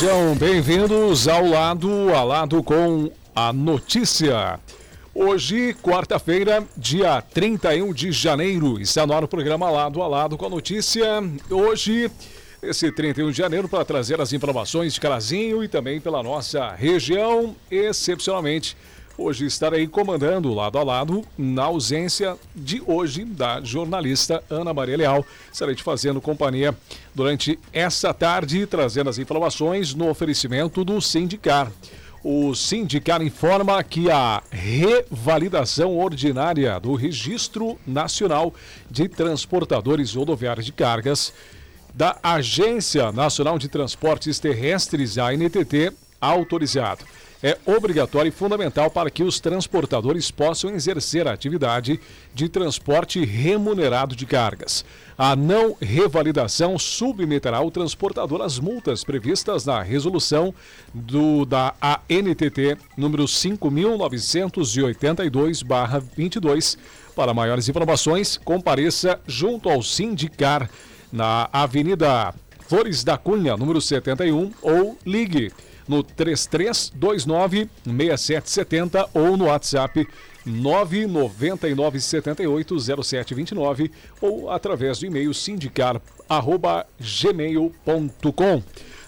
Sejam bem-vindos ao lado a lado com a notícia. Hoje, quarta-feira, dia 31 de janeiro, está no ar o programa Lado a Lado com a notícia. Hoje, esse 31 de janeiro, para trazer as informações de Carazinho e também pela nossa região, excepcionalmente Hoje estarei comandando lado a lado, na ausência de hoje da jornalista Ana Maria Leal. Estarei te fazendo companhia durante essa tarde, trazendo as informações no oferecimento do Sindicar. O Sindicar informa que a revalidação ordinária do Registro Nacional de Transportadores Rodoviários de Cargas da Agência Nacional de Transportes Terrestres, a autorizado é obrigatório e fundamental para que os transportadores possam exercer a atividade de transporte remunerado de cargas. A não revalidação submeterá o transportador às multas previstas na resolução do, da ANTT número 5982-22. Para maiores informações, compareça junto ao Sindicar na Avenida Flores da Cunha, número 71, ou ligue no 3329 6770 ou no WhatsApp 999780729 ou através do e-mail sindicar@gmail.com.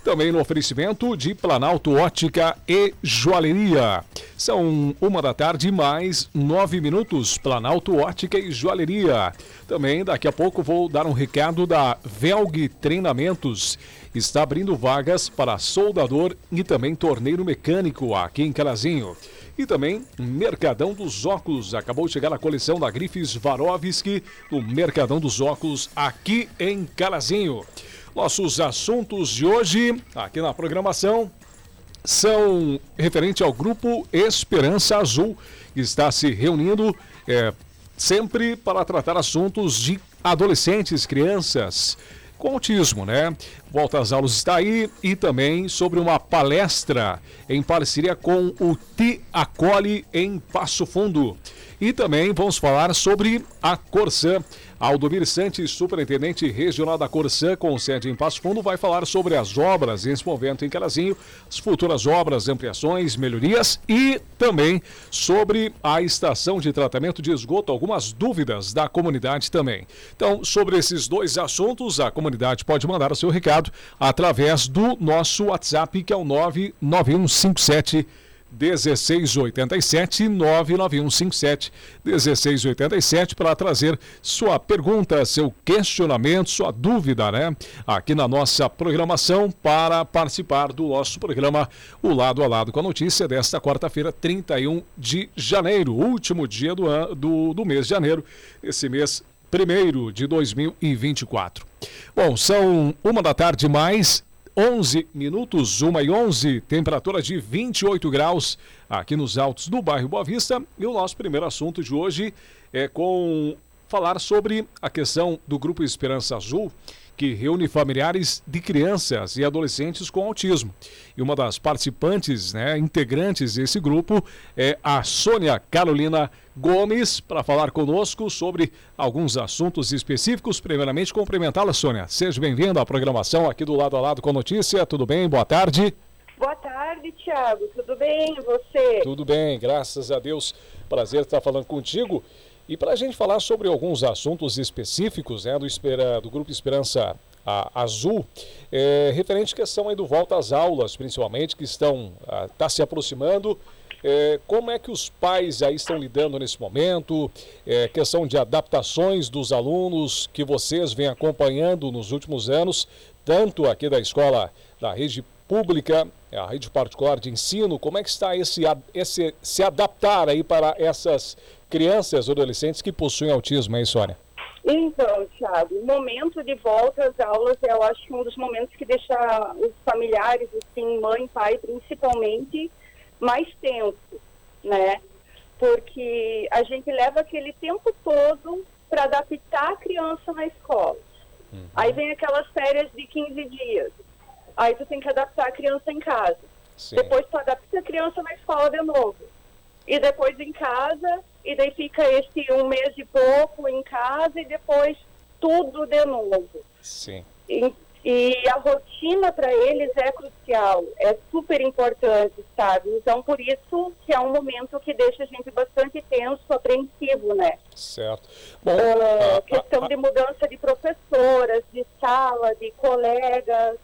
Também no oferecimento de Planalto Ótica e Joalheria. São uma da tarde mais nove minutos. Planalto Ótica e Joalheria. Também daqui a pouco vou dar um recado da Velg Treinamentos está abrindo vagas para soldador e também torneiro mecânico aqui em Carazinho. E também Mercadão dos Óculos. Acabou de chegar a coleção da Grifes Varovski no Mercadão dos Óculos aqui em Carazinho. Nossos assuntos de hoje aqui na programação são referente ao grupo Esperança Azul, que está se reunindo é, sempre para tratar assuntos de adolescentes, crianças com autismo, né? Volta às aulas está aí e também sobre uma palestra em parceria com o Ti Acolhe em Passo Fundo. E também vamos falar sobre a Corsã. Aldomir Santos, superintendente regional da Corsã, com sede em Passo Fundo, vai falar sobre as obras nesse momento em Carazinho, as futuras obras, ampliações, melhorias e também sobre a estação de tratamento de esgoto, algumas dúvidas da comunidade também. Então, sobre esses dois assuntos, a comunidade pode mandar o seu recado através do nosso WhatsApp, que é o 99157 1687 99157 1687 para trazer sua pergunta, seu questionamento, sua dúvida, né? Aqui na nossa programação para participar do nosso programa O Lado a Lado com a Notícia desta quarta-feira, 31 de janeiro, último dia do, ano, do, do mês de janeiro, esse mês primeiro de 2024. Bom, são uma da tarde mais 11 minutos, 1 e 11, temperatura de 28 graus aqui nos altos do bairro Boa Vista. E o nosso primeiro assunto de hoje é com falar sobre a questão do Grupo Esperança Azul, que reúne familiares de crianças e adolescentes com autismo. E uma das participantes, né, integrantes desse grupo, é a Sônia Carolina Gomes, para falar conosco sobre alguns assuntos específicos. Primeiramente, cumprimentá-la, Sônia. Seja bem-vinda à programação aqui do Lado a Lado com Notícia. Tudo bem? Boa tarde. Boa tarde, Tiago. Tudo bem? E você? Tudo bem, graças a Deus. Prazer estar falando contigo. E para a gente falar sobre alguns assuntos específicos né, do, Espera, do Grupo Esperança a Azul, é, referente à questão aí do volta às aulas, principalmente, que estão está se aproximando. É, como é que os pais aí estão lidando nesse momento? É, questão de adaptações dos alunos que vocês vêm acompanhando nos últimos anos, tanto aqui da escola da rede pública, a rede particular de ensino. Como é que está esse, esse se adaptar aí para essas crianças ou adolescentes que possuem autismo, hein, Sônia? Então, Thiago, o momento de volta às aulas, eu acho que um dos momentos que deixa os familiares, assim, mãe, pai, principalmente, mais tenso, né? Porque a gente leva aquele tempo todo para adaptar a criança na escola. Uhum. Aí vem aquelas férias de 15 dias. Aí tu tem que adaptar a criança em casa. Sim. Depois tu adapta a criança na escola de novo. E depois em casa, e daí fica esse um mês e pouco em casa e depois tudo de novo. Sim. E E a rotina para eles é crucial, é super importante, sabe? Então, por isso que é um momento que deixa a gente bastante tenso, apreensivo, né? Certo. Bom, uh, a, questão a, a... de mudança de professoras, de sala, de colegas,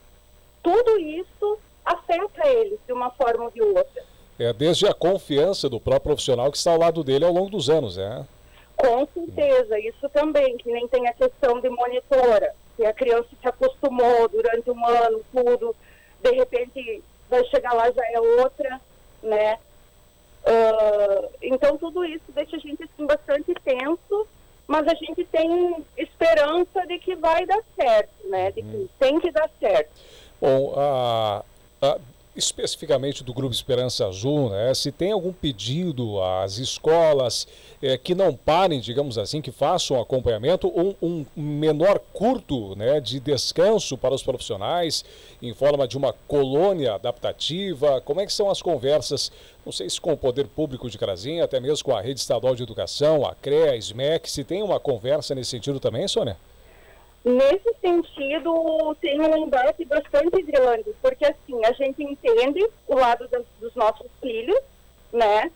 tudo isso afeta eles de uma forma ou de outra. É desde a confiança do próprio profissional que está ao lado dele ao longo dos anos, né? Com certeza, isso também, que nem tem a questão de monitora que a criança se acostumou durante um ano, tudo, de repente vai chegar lá já é outra, né? Uh, então tudo isso deixa a gente assim, bastante tenso, mas a gente tem esperança de que vai dar certo, né? De que hum. tem que dar certo. Bom, a, a especificamente do Grupo Esperança Azul, né, se tem algum pedido às escolas é, que não parem, digamos assim, que façam acompanhamento, um, menor curto né, de descanso para os profissionais, em forma de uma colônia adaptativa, como é que são as conversas, não sei se com o Poder Público de Crazinha, até mesmo com a Rede Estadual de Educação, a CREA, a SMEC, se tem uma conversa nesse sentido também, Sônia? Nesse sentido, tem um embate bastante grande, porque assim, a gente entende o lado das, dos nossos filhos, né?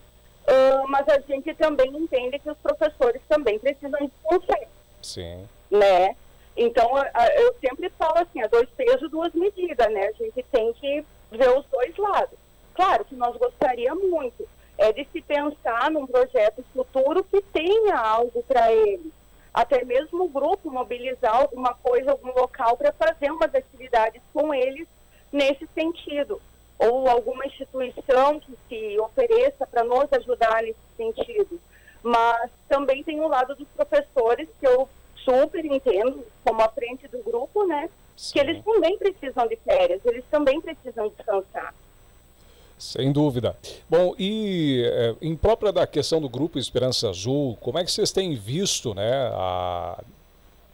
Uh, mas a gente também entende que os professores também precisam de conselho. Sim. Né? Então, eu sempre falo assim, a dois pesos, duas medidas, né? A gente tem que ver os dois lados. Claro que nós gostaríamos muito é de se pensar num projeto futuro que tenha algo para eles até mesmo o grupo mobilizar alguma coisa, algum local para fazer umas atividades com eles nesse sentido. Ou alguma instituição que se ofereça para nos ajudar nesse sentido. Mas também tem o lado dos professores, que eu super entendo, como à frente do grupo, né? Sim. Que eles também precisam de férias, eles também precisam descansar. Sem dúvida. Bom, e é, em própria da questão do Grupo Esperança Azul, como é que vocês têm visto né, a,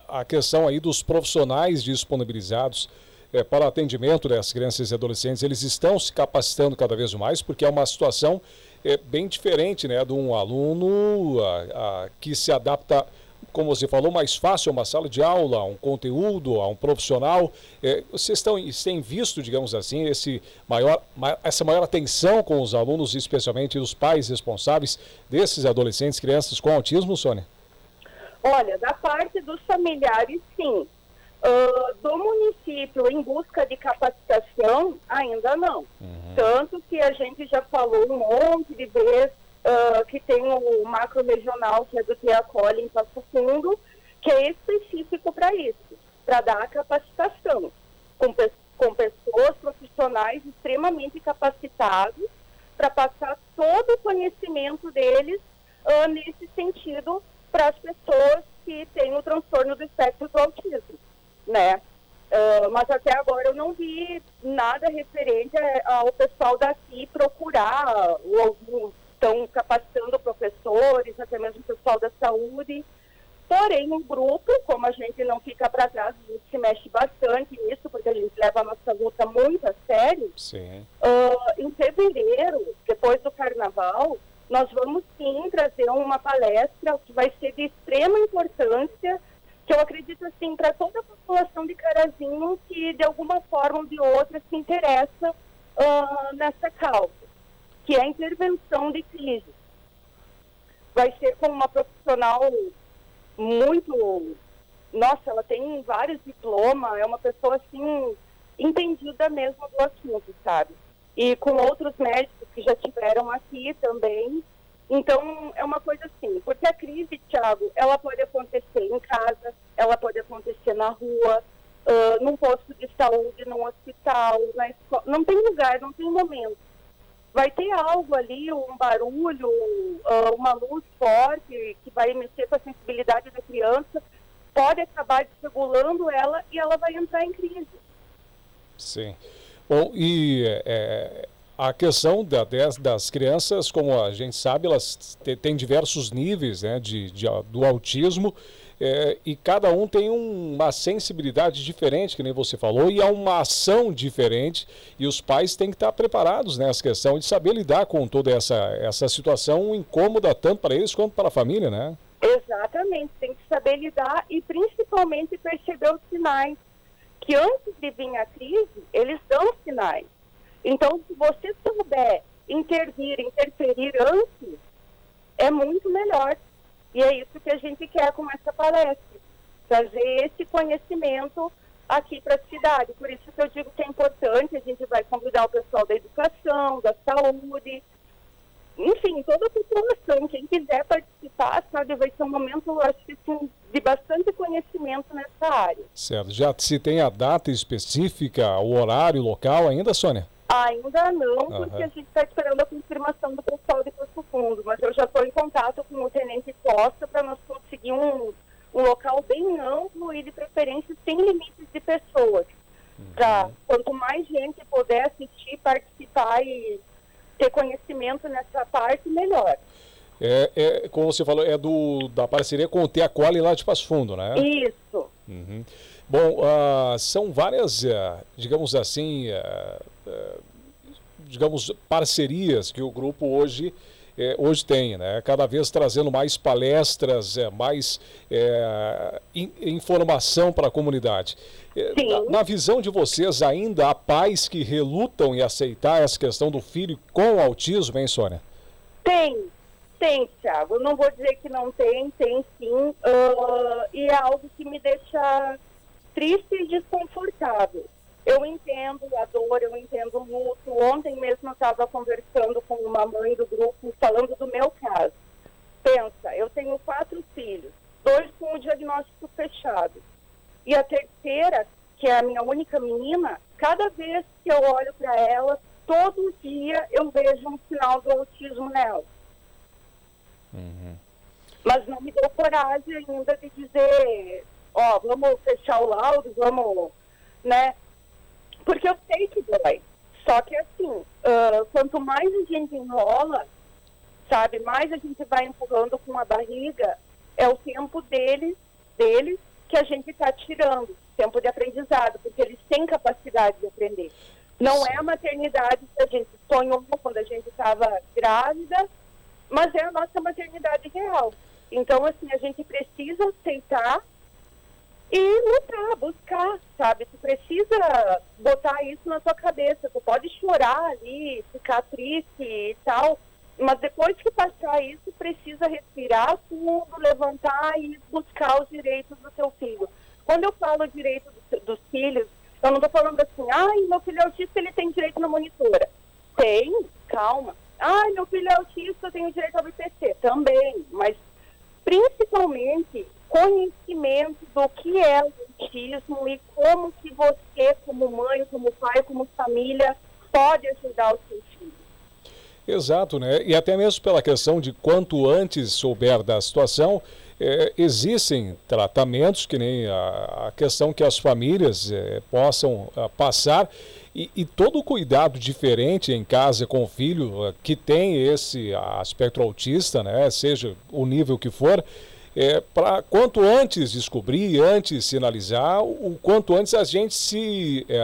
a questão aí dos profissionais disponibilizados é, para o atendimento das crianças e adolescentes? Eles estão se capacitando cada vez mais, porque é uma situação é, bem diferente né, de um aluno a, a, que se adapta como você falou, mais fácil uma sala de aula, um conteúdo, a um profissional. É, vocês estão, têm visto, digamos assim, esse maior, essa maior atenção com os alunos, especialmente os pais responsáveis desses adolescentes, crianças com autismo, Sônia? Olha, da parte dos familiares, sim. Uh, do município em busca de capacitação, ainda não. Uhum. Tanto que a gente já falou um monte de vezes uh, que tem o macro regional, que é do Teacole em Passo Fundo, que é específico para isso, para dar capacitação, com, com pessoas profissionais extremamente capacitados, para passar todo o conhecimento deles uh, nesse sentido para as pessoas que têm o transtorno do espectro do autismo, né? Uh, mas até agora eu não vi nada referente ao pessoal daqui procurar ou, estão capacitando professores, até mesmo o pessoal da saúde. Porém, o grupo, como a gente não fica para trás, a gente se mexe bastante nisso, porque a gente leva a nossa luta muito a sério. Sim. Uh, em fevereiro, depois do carnaval, nós vamos sim trazer uma palestra que vai ser de extrema importância, que eu acredito assim, para toda a população de Carazinho que de alguma forma ou de outra se interessa uh, nessa causa que é a intervenção de crise. Vai ser com uma profissional muito. Nossa, ela tem vários diplomas, é uma pessoa assim, entendida mesmo do assunto, sabe? E com outros médicos que já tiveram aqui também. Então, é uma coisa assim, porque a crise, Thiago, ela pode acontecer em casa, ela pode acontecer na rua, uh, num posto de saúde, num hospital, na escola. Não tem lugar, não tem momento vai ter algo ali, um barulho, uh, uma luz forte que vai mexer com a sensibilidade da criança, pode acabar desregulando ela e ela vai entrar em crise. Sim. Bom, e é, a questão da, das crianças, como a gente sabe, elas têm diversos níveis né, de, de do autismo é, e cada um tem um, uma sensibilidade diferente, que nem você falou, e há uma ação diferente, e os pais têm que estar preparados nessa questão de saber lidar com toda essa, essa situação incômoda, tanto para eles quanto para a família, né? Exatamente, tem que saber lidar e principalmente perceber os sinais. que antes de vir a crise, eles dão sinais. Então, se você souber intervir, interferir antes, é muito melhor. E é isso que a gente quer com essa palestra, trazer esse conhecimento aqui para a cidade. Por isso que eu digo que é importante, a gente vai convidar o pessoal da educação, da saúde, enfim, toda a população, quem quiser participar, sabe, vai ser um momento, acho que assim, de bastante conhecimento nessa área. Certo. Já se tem a data específica, o horário, o local ainda, Sônia? Ainda não, porque uhum. a gente está esperando a confirmação do pessoal de Poço Fundo, mas eu já estou em contato com o Tenente Costa para nós conseguir um, um local bem amplo e de preferência sem limites de pessoas. Uhum. Pra, quanto mais gente puder assistir, participar e ter conhecimento nessa parte, melhor. É, é, como você falou, é do, da parceria com o Teacoli lá de Passo Fundo, né? Isso. Uhum. Bom, uh, são várias, uh, digamos assim, uh, digamos, parcerias que o grupo hoje hoje tem, né? Cada vez trazendo mais palestras, mais in, informação para a comunidade. Na, na, visão de vocês, ainda há pais que relutam em aceitar essa questão do filho com autismo, hein, Sônia? Tem, tem, Thiago. Não vou dizer que não tem, tem sim. Uh, e é algo que me deixa triste e desconfortável. Eu entendo a dor, eu entendo o luto. Ontem mesmo eu estava conversando com uma mãe do grupo, falando do meu caso. Pensa, eu tenho quatro filhos, dois com o diagnóstico fechado. E a terceira, que é a minha única menina, cada vez que eu olho para ela, todo dia eu vejo um sinal do autismo nela. Uhum. Mas não me deu coragem ainda de dizer, ó, vamos fechar o laudo, vamos, né? Porque eu sei que dói. Só que assim, uh, quanto mais a gente enrola, sabe, mais a gente vai empurrando com a barriga, é o tempo deles, deles que a gente está tirando, tempo de aprendizado, porque eles têm capacidade de aprender. Não é a maternidade que a gente sonhou quando a gente estava grávida, mas é a nossa maternidade real. Então, assim, a gente precisa aceitar e lutar, buscar, sabe? Tu precisa botar isso na tua cabeça. Tu pode chorar ali, ficar triste e tal, mas depois que passar isso, precisa respirar fundo, levantar e buscar os direitos do teu filho. Quando eu falo direito do, dos filhos, eu não estou falando assim, ai, meu filho é autista, ele tem direito na monitora. Tem, calma. Ai, meu filho é autista, eu tenho direito ao BPC. Também, mas principalmente conhecimento do que é o autismo e como que você, como mãe, como pai, como família, pode ajudar o seu filho. Exato, né? E até mesmo pela questão de quanto antes souber da situação, é, existem tratamentos, que nem a, a, questão que as famílias é, possam a, passar e, e, todo o cuidado diferente em casa com o filho a, que tem esse aspecto autista, né? Seja o nível que for, é, para quanto antes descobrir, antes sinalizar, o quanto antes a gente se é,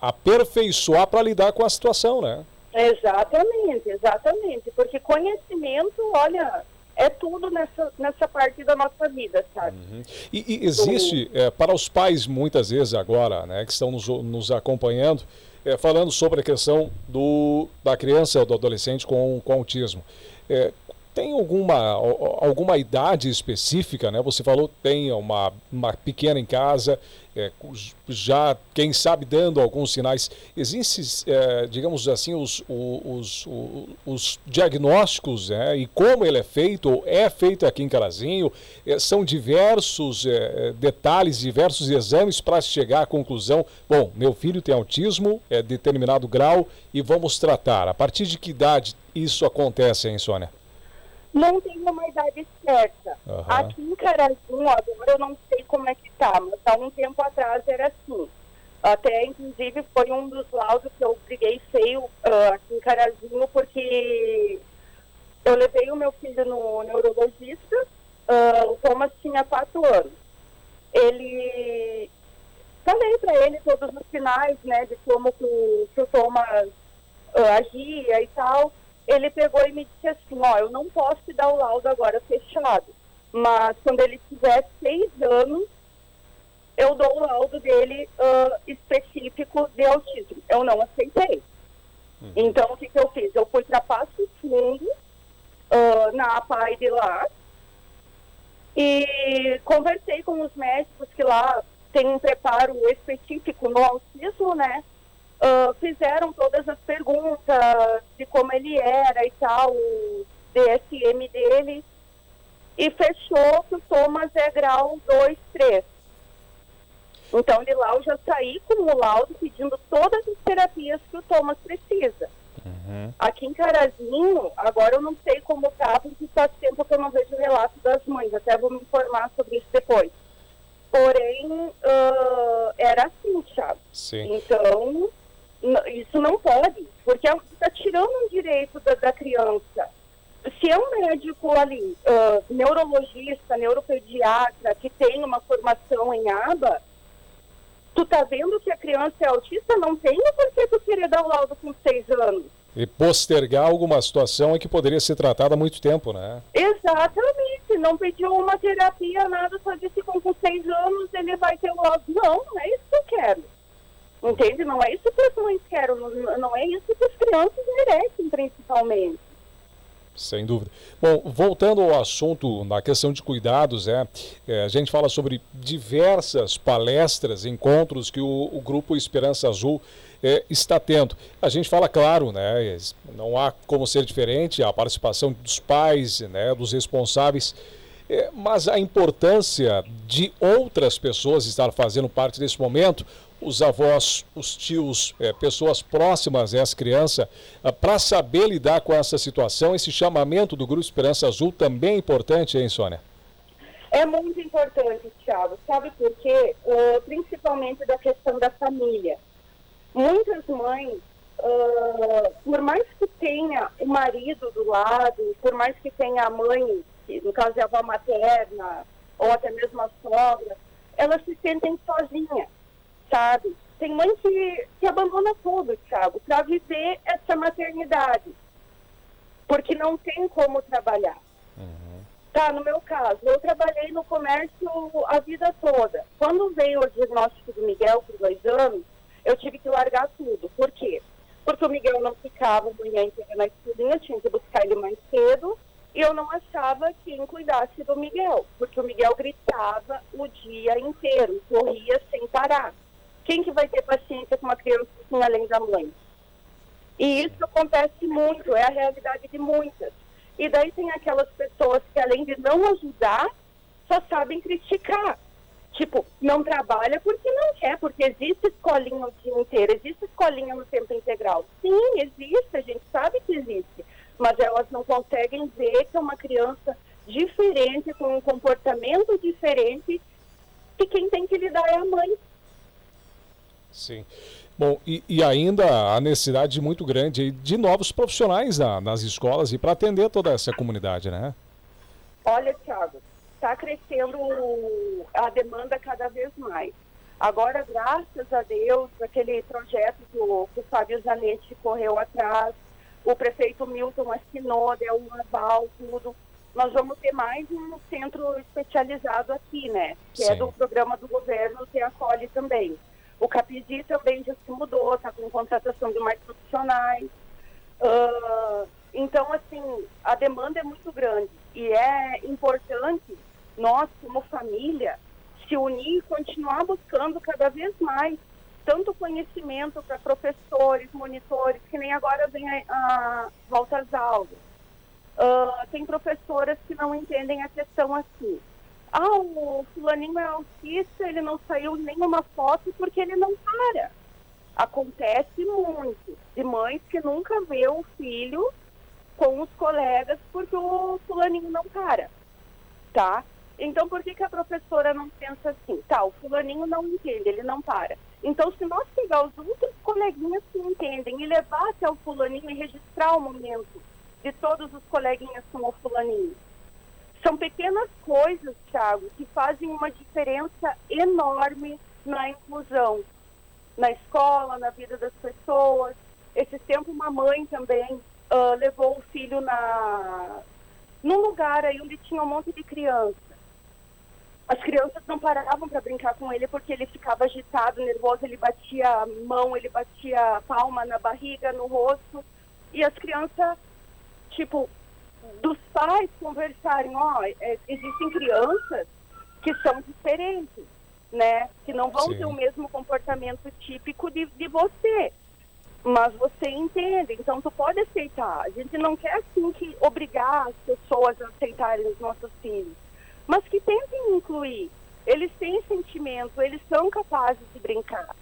aperfeiçoar para lidar com a situação, né? Exatamente, exatamente. Porque conhecimento, olha, é tudo nessa, nessa parte da nossa vida, sabe? Uhum. E, e, existe, é, para os pais, muitas vezes agora, né, que estão nos, nos acompanhando, é, falando sobre a questão do, da criança ou do adolescente com, com autismo. É, tem alguma, alguma idade específica, né? Você falou tem uma, uma pequena em casa, é, já, quem sabe, dando alguns sinais. Existem, é, digamos assim, os, os, os, os diagnósticos né? e como ele é feito, ou é feito aqui em Carazinho, é, são diversos é, detalhes, diversos exames para chegar à conclusão, bom, meu filho tem autismo, é determinado grau e vamos tratar. A partir de que idade isso acontece, hein, Sônia? Não tem uma idade certa. Uhum. Aqui em Carazinho, agora eu não sei como é que tá, mas há um tempo atrás era assim. Até, inclusive, foi um dos laudos que eu briguei feio uh, aqui em Carazinho, porque eu levei o meu filho no neurologista, uh, o Thomas tinha quatro anos. Ele... Falei para ele todos os sinais, né, de como que o, que o Thomas uh, agia e tal ele pegou e me disse assim, ó, eu não posso te dar o laudo agora fechado, mas quando ele tiver seis anos, eu dou o laudo dele uh, específico de autismo. Eu não aceitei. Uhum. Então, o que, que eu fiz? Eu fui para Passo Fundo, uh, na APAI de lá, e conversei com os médicos que lá têm um preparo específico no autismo, né? Uh, fizeram todas as perguntas de como ele era e tal, o DSM dele, e fechou que o Thomas é grau 2, 3. Então, de lá eu já saí com o laudo pedindo todas as terapias que o Thomas precisa. Uhum. Aqui em Carazinho, agora eu não sei como tá, porque faz tempo que eu não vejo o relato das mães, até vou me informar sobre isso depois. Porém, uh, era assim, Thiago. Sim. Então, isso não pode, porque está tirando um direito da, da, criança. Se é um médico ali, uh, neurologista, neuropediatra, que tem uma formação em aba, tu tá vendo que a criança é autista, não tem por que tu querer dar o laudo com seis anos. E postergar alguma situação que poderia ser tratada há muito tempo, né? Exatamente. Não pediu uma terapia, nada, só disse que com seis anos ele vai ter o laudo. Não, não é isso que eu quero. Entende? Não é isso que as mães querem, não, é isso que as crianças merecem, principalmente. Sem dúvida. Bom, voltando ao assunto na questão de cuidados, é, é a gente fala sobre diversas palestras, encontros que o, o Grupo Esperança Azul é, está tendo. A gente fala, claro, né, não há como ser diferente, a participação dos pais, né, dos responsáveis, é, mas a importância de outras pessoas estar fazendo parte desse momento, os avós, os tios, é, pessoas próximas a essa criança, é, para saber lidar com essa situação. Esse chamamento do Grupo Esperança Azul também é importante, hein, Sônia? É muito importante, Thiago. Sabe por quê? Uh, principalmente da questão da família. Muitas mães, uh, por mais que tenha o marido do lado, por mais que tenha a mãe, que no caso é a avó materna, ou até mesmo a sogra, elas se sentem sozinhas sabe? Tem mãe que, que abandona tudo, Thiago, para viver essa maternidade. Porque não tem como trabalhar. Uhum. Tá, no meu caso, eu trabalhei no comércio a vida toda. Quando veio o diagnóstico do Miguel por dois anos, eu tive que largar tudo. Por quê? Porque o Miguel não ficava a manhã inteira na escolinha, tinha que buscar ele mais cedo, e eu não achava quem cuidasse do Miguel, porque o Miguel gritava o dia inteiro, corria sem parar. Quem que vai ter paciência com uma criança assim, além da mãe? E isso acontece muito, é a realidade de muitas. E daí tem aquelas pessoas que, além de não ajudar, só sabem criticar. Tipo, não trabalha porque não quer, porque existe escolinha o dia inteiro, existe escolinha no tempo integral. Sim, existe, a gente sabe que existe. Mas elas não conseguem ver que é uma criança diferente, com um comportamento diferente, que quem tem que lidar é a mãe. Sim. Bom, e, e, ainda a necessidade muito grande de novos profissionais na, nas escolas e para atender toda essa comunidade, né? Olha, Thiago, está crescendo a demanda cada vez mais. Agora, graças a Deus, aquele projeto que o, que o Fábio Zanetti correu atrás, o prefeito Milton assinou, deu um aval, tudo. Nós vamos ter mais um centro especializado aqui, né? Que é Sim. é do programa do governo que acolhe também. O Capidi também já se mudou, está com contratação de mais profissionais. Uh, então, assim, a demanda é muito grande e é importante nós, como família, se unir e continuar buscando cada vez mais tanto conhecimento para professores, monitores, que nem agora vem a, volta às aulas. Uh, tem professoras que não entendem a questão assim ah, o fulaninho é autista, ele não saiu nenhuma foto porque ele não para. Acontece muito de mães que nunca vê o filho com os colegas porque o fulaninho não para, tá? Então, por que, que a professora não pensa assim? Tá, o fulaninho não entende, ele não para. Então, se nós pegar os outros coleguinhas que entendem e levar até o fulaninho e registrar o momento de todos os coleguinhas com o fulaninho, são pequenas coisas, Thiago, que fazem uma diferença enorme na inclusão, na escola, na vida das pessoas. Esse tempo, uma mãe também uh, levou o filho na num lugar aí onde tinha um monte de criança. As crianças não paravam para brincar com ele porque ele ficava agitado, nervoso, ele batia a mão, ele batia a palma na barriga, no rosto. E as crianças, tipo, dos pais conversarem, ó, é, existem crianças que são diferentes, né? Que não vão Sim. ter o mesmo comportamento típico de, de você. Mas você entende, então tu pode aceitar. A gente não quer assim que obrigar as pessoas a aceitarem os nossos filhos mas que tentem incluir. Eles têm sentimento, eles são capazes de brincar.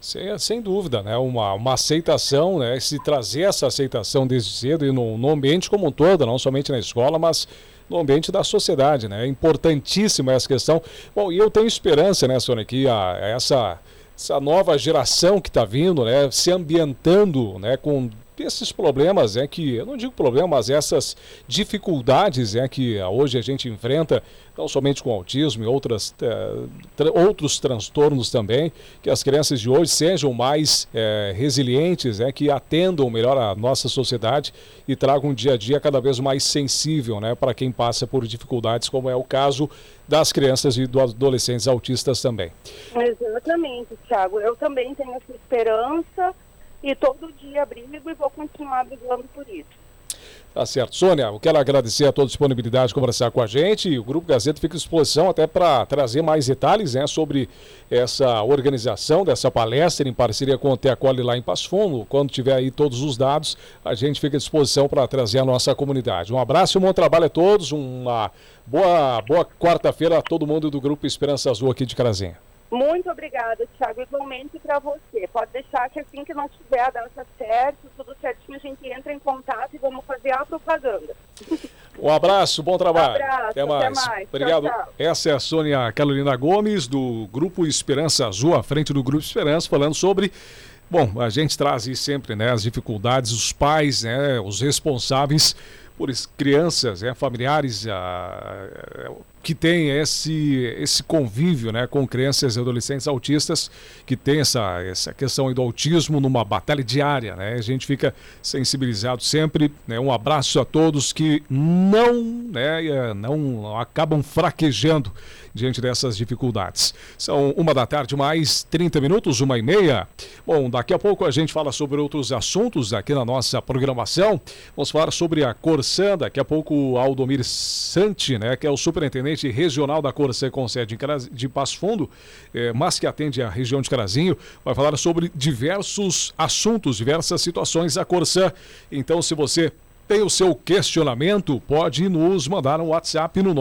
Sem, sem dúvida, né? Uma, uma aceitação, né? Se trazer essa aceitação desde cedo e no, no ambiente como um todo, não somente na escola, mas no ambiente da sociedade, né? É importantíssima essa questão. Bom, e eu tenho esperança, né, Sônia, que a, essa, essa nova geração que está vindo, né, se ambientando, né, com esses problemas é que, eu não digo problema, mas essas dificuldades é que hoje a gente enfrenta, não somente com autismo e outras, é, tra outros transtornos também, que as crianças de hoje sejam mais é, resilientes, é, que atendam melhor a nossa sociedade e tragam um dia a dia cada vez mais sensível né, para quem passa por dificuldades, como é o caso das crianças e dos adolescentes autistas também. Exatamente, Thiago. Eu também tenho essa esperança e todo dia brigo e vou continuar brigando por isso. Tá certo. Sônia, eu quero agradecer a toda a disponibilidade de conversar com a gente. O Grupo Gazeta fica à disposição até para trazer mais detalhes né, sobre essa organização dessa palestra em parceria com o Teacoli lá em Passo Fundo. Quando tiver aí todos os dados, a gente fica à disposição para trazer a nossa comunidade. Um abraço e um bom trabalho a todos. Uma boa, boa quarta-feira a todo mundo do Grupo Esperança Azul aqui de Carazinha. Muito obrigada, Thiago. Igualmente para você. Pode deixar que assim que não tiver a dança certo, tudo certinho, a gente entra em contato e vamos fazer a propaganda. Um abraço, bom trabalho. Um abraço, até mais. Até mais. Obrigado. Tchau, tchau. Essa é a Sônia Carolina Gomes, do Grupo Esperança Azul, à frente do Grupo Esperança, falando sobre. Bom, a gente traz sempre né, as dificuldades, os pais, né, os responsáveis por crianças, né, familiares, a, que tem esse, esse convívio né, com crianças e adolescentes autistas, que tem essa, essa questão do autismo numa batalha diária. Né? A gente fica sensibilizado sempre. Né? Um abraço a todos que não, né, não acabam fraquejando diante dessas dificuldades. São uma da tarde, mais 30 minutos, uma e meia. Bom, daqui a pouco a gente fala sobre outros assuntos aqui na nossa programação. Vamos falar sobre a Corsã, daqui a pouco Aldomir Santi, né, que é o superintendente regional da Corsã com sede de Passo Fundo, eh, mas que atende a região de Carazinho, vai falar sobre diversos assuntos, diversas situações da Corsã. Então, se você tem o seu questionamento? Pode nos mandar um WhatsApp no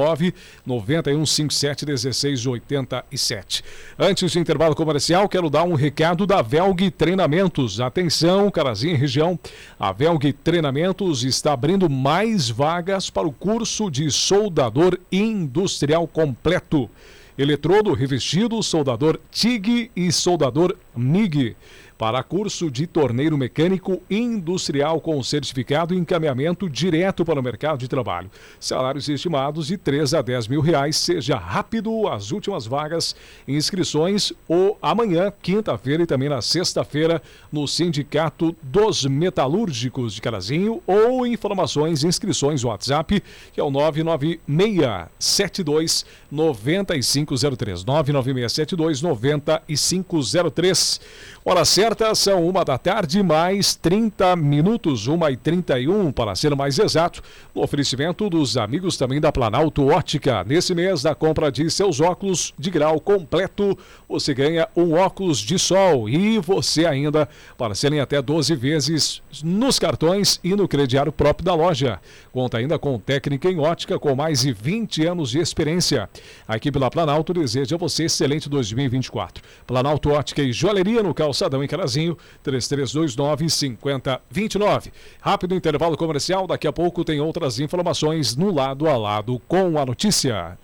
991571687. Antes do intervalo comercial, quero dar um recado da Velg Treinamentos. Atenção, Carazinha região. A Velg Treinamentos está abrindo mais vagas para o curso de soldador industrial completo. Eletrodo revestido, soldador TIG e soldador MIG para curso de torneiro mecânico industrial com certificado e encaminhamento direto para o mercado de trabalho. Salários estimados de 3 a 10 mil reais. Seja rápido, as últimas vagas, inscrições ou amanhã, quinta-feira e também na sexta-feira, no Sindicato dos Metalúrgicos de Carazinho ou informações, inscrições WhatsApp, que é o 99672 9503. 99672 9503. Hora certa, são uma da tarde, mais 30 minutos, uma e 31 para ser mais exato. No oferecimento dos amigos também da Planalto Ótica. Nesse mês, da compra de seus óculos de grau completo, você ganha um óculos de sol e você ainda parcela em até 12 vezes nos cartões e no crediário próprio da loja. Conta ainda com técnica em ótica com mais de 20 anos de experiência. A equipe da Planalto deseja a você excelente 2024. Planalto Ótica e Joalheria no Calçadão em Carazinho, 3329 5029. Rápido intervalo comercial, daqui a pouco tem outras informações no lado a lado com a notícia.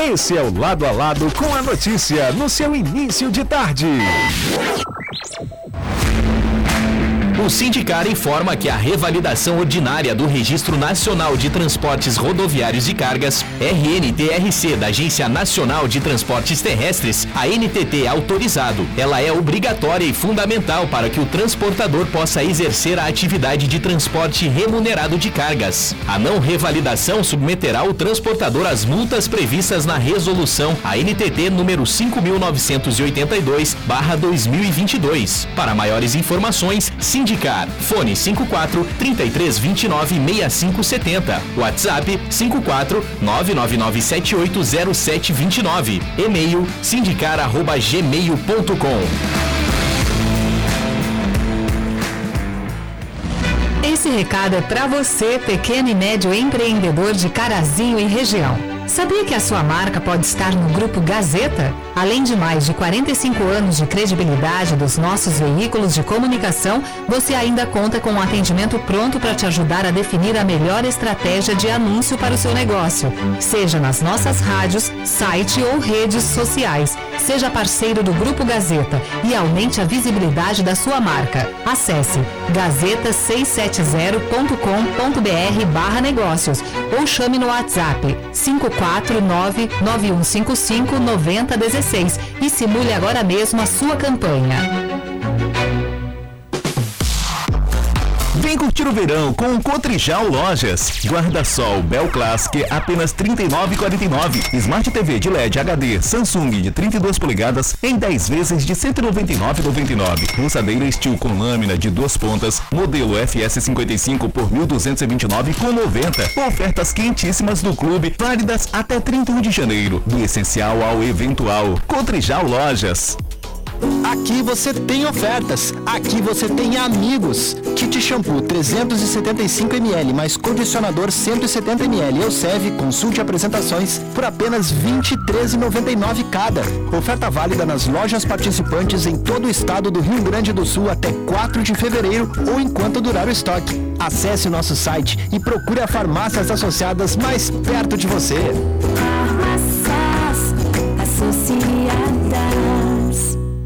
Esse é o lado a lado com a notícia no seu início de tarde. O Sindicar informa que a revalidação ordinária do Registro Nacional de Transportes Rodoviários de Cargas, RNTRC, da Agência Nacional de Transportes Terrestres, a NTT autorizado, ela é obrigatória e fundamental para que o transportador possa exercer a atividade de transporte remunerado de cargas. A não revalidação submeterá o transportador às multas previstas na resolução ANTT número 5982/2022. Para maiores informações, Sindicar, fone 54 3329 6570, WhatsApp 54 999780729, e-mail sindicar@gmail.com. Esse recado é para você, pequeno e médio empreendedor de Carazinho e região. Sabia que a sua marca pode estar no Grupo Gazeta? Além de mais de 45 anos de credibilidade dos nossos veículos de comunicação, você ainda conta com um atendimento pronto para te ajudar a definir a melhor estratégia de anúncio para o seu negócio, seja nas nossas rádios, site ou redes sociais. Seja parceiro do Grupo Gazeta e aumente a visibilidade da sua marca. Acesse gazeta670.com.br/negócios ou chame no WhatsApp 54 4999155 9016 e simule agora mesmo a sua campanha. Curtir o verão com o Cotrijal Lojas. Guarda-sol Bel Classic apenas R$ 39,49. Smart TV de LED HD Samsung de 32 polegadas em 10 vezes de R$ 199,99. Lançadeira Steel com lâmina de duas pontas, modelo FS55 por R$ 1.229,90. Ofertas quentíssimas do clube, válidas até 31 de janeiro. Do essencial ao eventual. Cotrijal Lojas. Aqui você tem ofertas, aqui você tem amigos. Kit shampoo 375 ml mais condicionador 170 ml Elsev, consulte apresentações por apenas R$ 23,99 cada. Oferta válida nas lojas participantes em todo o estado do Rio Grande do Sul até 4 de fevereiro ou enquanto durar o estoque. Acesse nosso site e procure a farmácias associadas mais perto de você.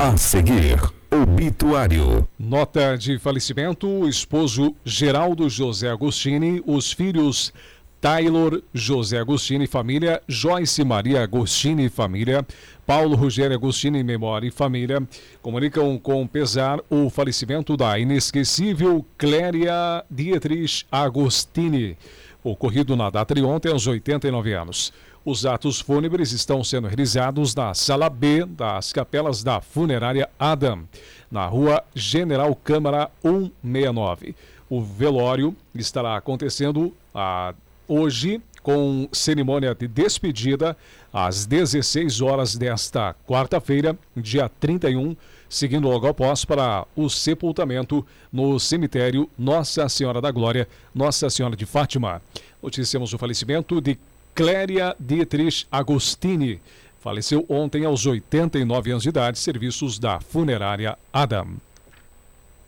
A seguir, obituário. Nota de falecimento: o esposo Geraldo José Agostini, os filhos Taylor José Agostini família, Joyce Maria Agostini família, Paulo Rogério Agostini memória e família, comunicam com pesar o falecimento da inesquecível Cléria Dietrich Agostini, ocorrido na data de ontem aos 89 anos. Os atos fúnebres estão sendo realizados na sala B das capelas da funerária Adam, na rua General Câmara 169. O velório estará acontecendo ah, hoje com cerimônia de despedida às 16 horas desta quarta-feira, dia 31, seguindo logo após para o sepultamento no cemitério Nossa Senhora da Glória, Nossa Senhora de Fátima. Noticiamos o falecimento de Cléria Dietrich Agostini. Faleceu ontem aos 89 anos de idade, serviços da funerária Adam.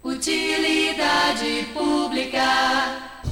Utilidade pública.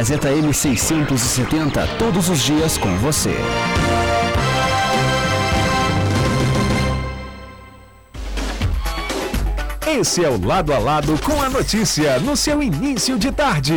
Gazeta M670, todos os dias com você. Esse é o Lado a Lado com a notícia no seu início de tarde.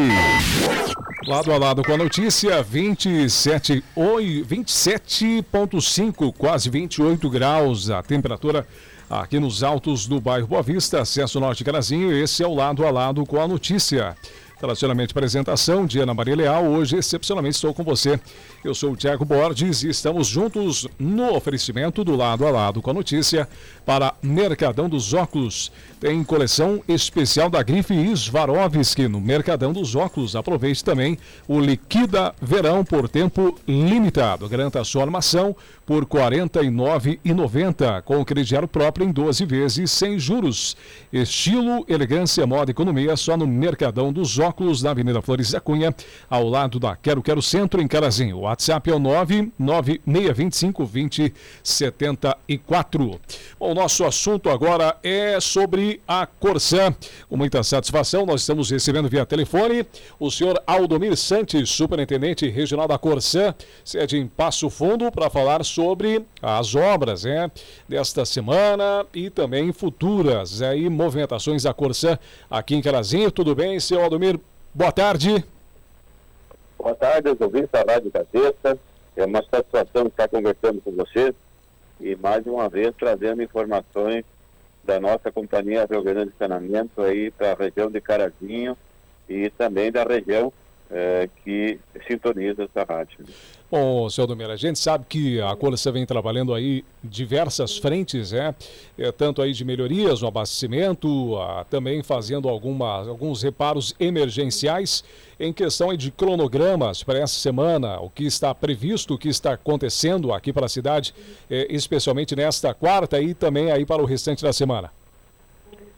Lado a lado com a notícia, 27, 27.5, quase 28 graus a temperatura aqui nos altos do bairro Boa Vista, acesso norte Carazinho. Esse é o Lado a Lado com a notícia. Tradicionalmente apresentação de Ana Maria Leal. Hoje, excepcionalmente, estou com você Eu sou o Tiago Borges e estamos juntos no oferecimento do lado a lado com a notícia para Mercadão dos Óculos. Tem coleção especial da grife Swarovski no Mercadão dos Óculos. Aproveite também o Liquida Verão por tempo limitado. Garanta sua armação por R$ 49,90 com crediário próprio em 12 vezes sem juros. Estilo, elegância, moda e economia só no Mercadão dos Óculos na Avenida Flores da Cunha, ao lado da Quero Quero Centro em Carazinho. O WhatsApp é o 99625 2074. Bom, o nosso assunto agora é sobre a Corsã. Com muita satisfação, nós estamos recebendo via telefone o senhor Aldomir Santos, superintendente regional da Corsã, sede em Passo Fundo, para falar sobre as obras né, desta semana e também futuras aí, movimentações da Corsã aqui em Carazinho. Tudo bem, senhor Aldomir? Boa tarde. Boa tarde, eu ouvintes da Rádio Gazeta. É uma satisfação estar conversando com vocês e mais uma vez trazendo informações da nossa companhia Rio Grande de Saneamento aí para a região de Carazinho e também da região é, que sintoniza essa rádio. Bom, senhor Domeira, a gente sabe que a Colessa vem trabalhando aí diversas frentes, né? É, tanto aí de melhorias no abastecimento, a, também fazendo alguma, alguns reparos emergenciais em questão aí de cronogramas para essa semana, o que está previsto, o que está acontecendo aqui para a cidade, é, especialmente nesta quarta e também aí para o restante da semana.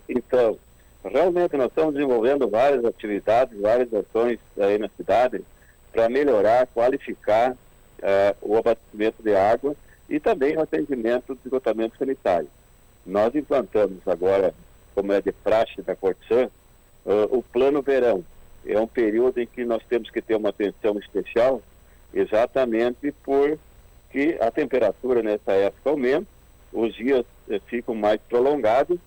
Então, realmente nós estamos desenvolvendo várias atividades, várias ações aí na cidade para melhorar, qualificar uh, o abastecimento de água e também o atendimento de esgotamento sanitário. Nós implantamos agora, como é de praxe da Cortsan, uh, o plano verão. É um período em que nós temos que ter uma atenção especial, exatamente porque a temperatura nessa época aumenta, os dias uh, ficam mais prolongados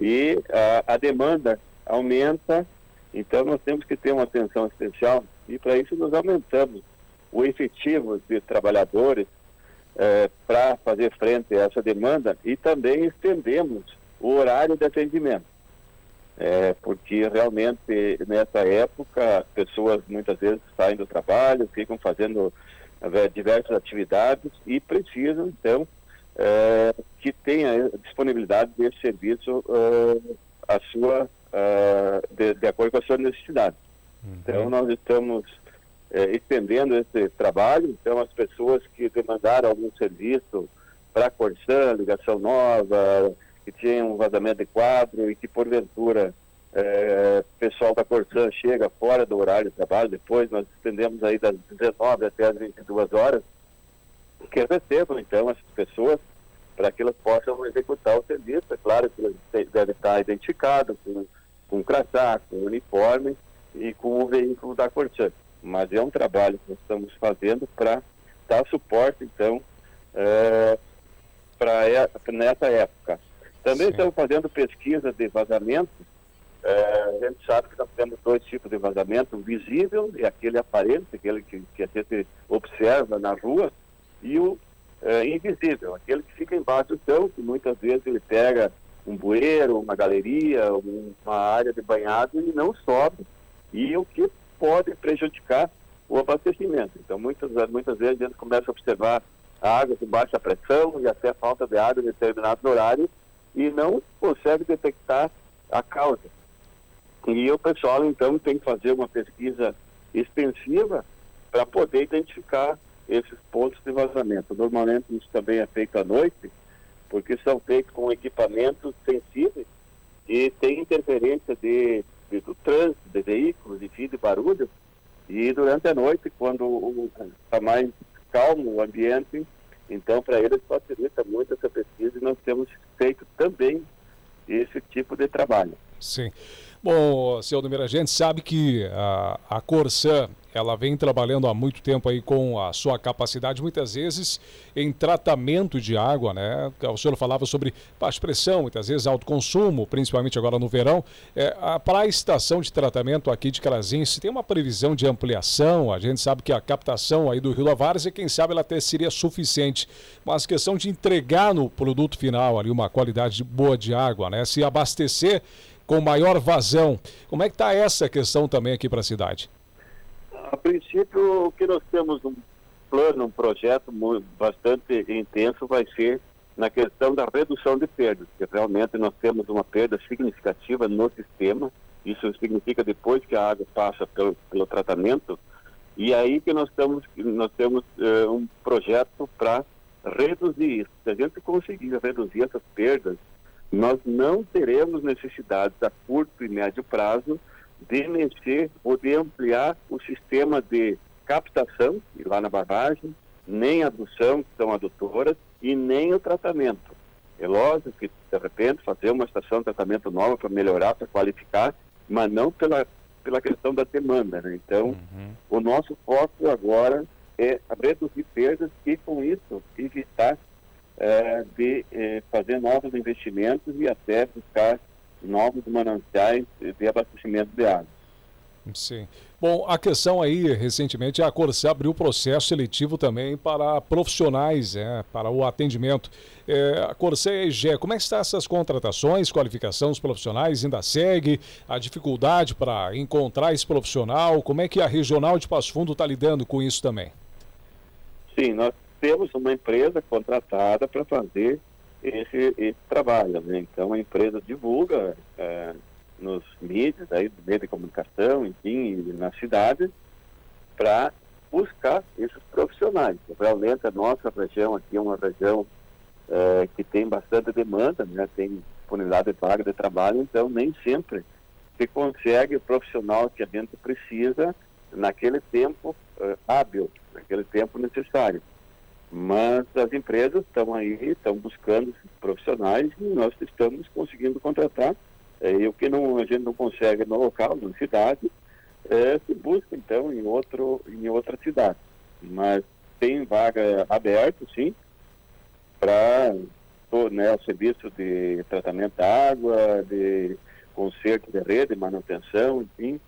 e a demanda aumenta, então nós temos que ter uma atenção especial e para isso nós aumentamos o efetivo de trabalhadores eh, para fazer frente a essa demanda e também estendemos o horário de atendimento. É, porque realmente nessa época as pessoas muitas vezes saem do trabalho, ficam fazendo é, diversas atividades e precisam então é, que tenha disponibilidade desse serviço a sua, uh, de, de, acordo com a sua necessidade. Uhum. Então, nós estamos uh, estendendo esse trabalho. Então, as pessoas que demandaram algum serviço para a Corsan, ligação nova, que tinham um vazamento de quadro e que, porventura, o pessoal da Corsan chega fora do horário de trabalho, depois nós estendemos aí das 19 até as 22 horas, que recebam, então, essas pessoas para que elas possam executar o serviço. É claro que elas devem estar identificadas com, com crachá, com uniforme e com o veículo da Corsan. Mas é um trabalho que nós estamos fazendo para dar suporte, então, é, para nessa época. Também Sim. estamos fazendo pesquisa de vazamento. É, a gente sabe que nós temos dois tipos de vazamento, o visível e aquele aparente, aquele que, que a gente observa na rua, e o é, invisível, aquele que fica embaixo do chão, que muitas vezes ele pega um bueiro, uma galeria, uma área de banhado e não sobe, e o que pode prejudicar o abastecimento. Então, muitas, muitas vezes a gente começa a observar a água de baixa pressão e até falta de água em determinados horários e não consegue detectar a causa. E o pessoal, então, tem que fazer uma pesquisa extensiva para poder identificar esses pontos de vazamento. Normalmente isso também é feito à noite, porque são feitos com equipamentos sensíveis e tem interferência de do trânsito, de veículos, enfim, de barulho. E durante a noite, quando está mais calmo o ambiente, então para eles facilita muito essa pesquisa e nós temos feito também esse tipo de trabalho. Sim. Bom, seu Numero, a gente sabe que a, a Corsã ela vem trabalhando há muito tempo aí com a sua capacidade, muitas vezes em tratamento de água, né? O senhor falava sobre baixa pressão, muitas vezes alto consumo, principalmente agora no verão. É, para a estação de tratamento aqui de Carazinho, se tem uma previsão de ampliação, a gente sabe que a captação aí do Rio da Várzea, quem sabe ela até seria suficiente, mas questão de entregar no produto final ali uma qualidade boa de água, né? Se abastecer com maior vazão. Como é que está essa questão também aqui para a cidade? A princípio, o que nós temos um, plano, um projeto muito, bastante intenso vai ser na questão da redução de perdas, que realmente nós temos uma perda significativa no sistema, isso significa depois que a água passa pelo, pelo tratamento, e aí que nós, estamos, nós temos uh, um projeto para reduzir isso. Se a gente conseguir reduzir essas perdas, nós não teremos necessidades a curto e médio prazo de mexer ou de ampliar o sistema de captação, lá na barragem, nem adução, que são adutoras, e nem o tratamento. É lógico que, de repente, fazer uma estação de tratamento nova para melhorar, para qualificar, mas não pela, pela questão da demanda. Né? Então, uhum. o nosso foco agora é reduzir perdas e, com isso, evitar é, de é, fazer novos investimentos e até buscar novos mananciais de abastecimento de água. Sim. Bom, a questão aí, recentemente, a Corsã abriu processo seletivo também para profissionais, é, para o atendimento. É, a Corsã e a EGE, como é que estão essas contratações, qualificação dos profissionais? Ainda segue a dificuldade para encontrar esse profissional? Como é que a Regional de Passo Fundo está lidando com isso também? Sim, nós temos uma empresa contratada para fazer esse, esse trabalho. Né? Então, a empresa divulga é, nos mídias, aí, meio de comunicação, enfim, na cidade, para buscar esses profissionais. A nossa região aqui é uma região é, que tem bastante demanda, né? tem disponibilidade de vaga de trabalho, então nem sempre se consegue o profissional que a gente precisa naquele tempo uh, hábil, naquele tempo necessário. Mas as empresas estão aí, estão buscando profissionais e nós estamos conseguindo contratar. É, e o que não, a gente não consegue no local, na cidade, é, se busca então em, outro, em outra cidade. Mas tem vaga aberta, sim, para né, o serviço de tratamento da água, de conserto de rede, manutenção, enfim.